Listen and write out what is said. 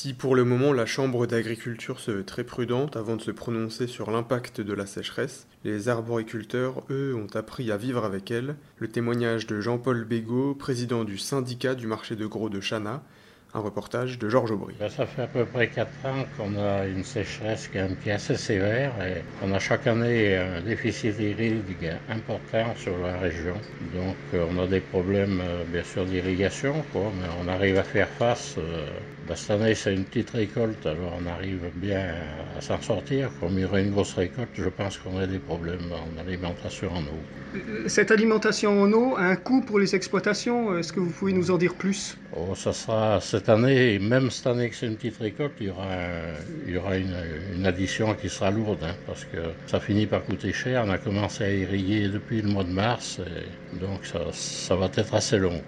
Si pour le moment la Chambre d'agriculture se veut très prudente avant de se prononcer sur l'impact de la sécheresse, les arboriculteurs, eux, ont appris à vivre avec elle. Le témoignage de Jean-Paul Bégaud, président du syndicat du marché de gros de Chana, un reportage de Georges Aubry. Ben, ça fait à peu près 4 ans qu'on a une sécheresse qui est assez sévère et on a chaque année un déficit hydrique important sur la région. Donc euh, on a des problèmes euh, bien sûr d'irrigation, mais on arrive à faire face. Euh, ben, cette année c'est une petite récolte, alors on arrive bien à s'en sortir. Comme il y aura une grosse récolte, je pense qu'on a des problèmes en alimentation en eau. Cette alimentation en eau a un coût pour les exploitations, est-ce que vous pouvez nous en dire plus? Oh, ça sera cette année, même cette année que c'est une petite récolte, il y aura, une, addition qui sera lourde, hein, parce que ça finit par coûter cher. On a commencé à irriguer depuis le mois de mars, donc ça, va être assez long.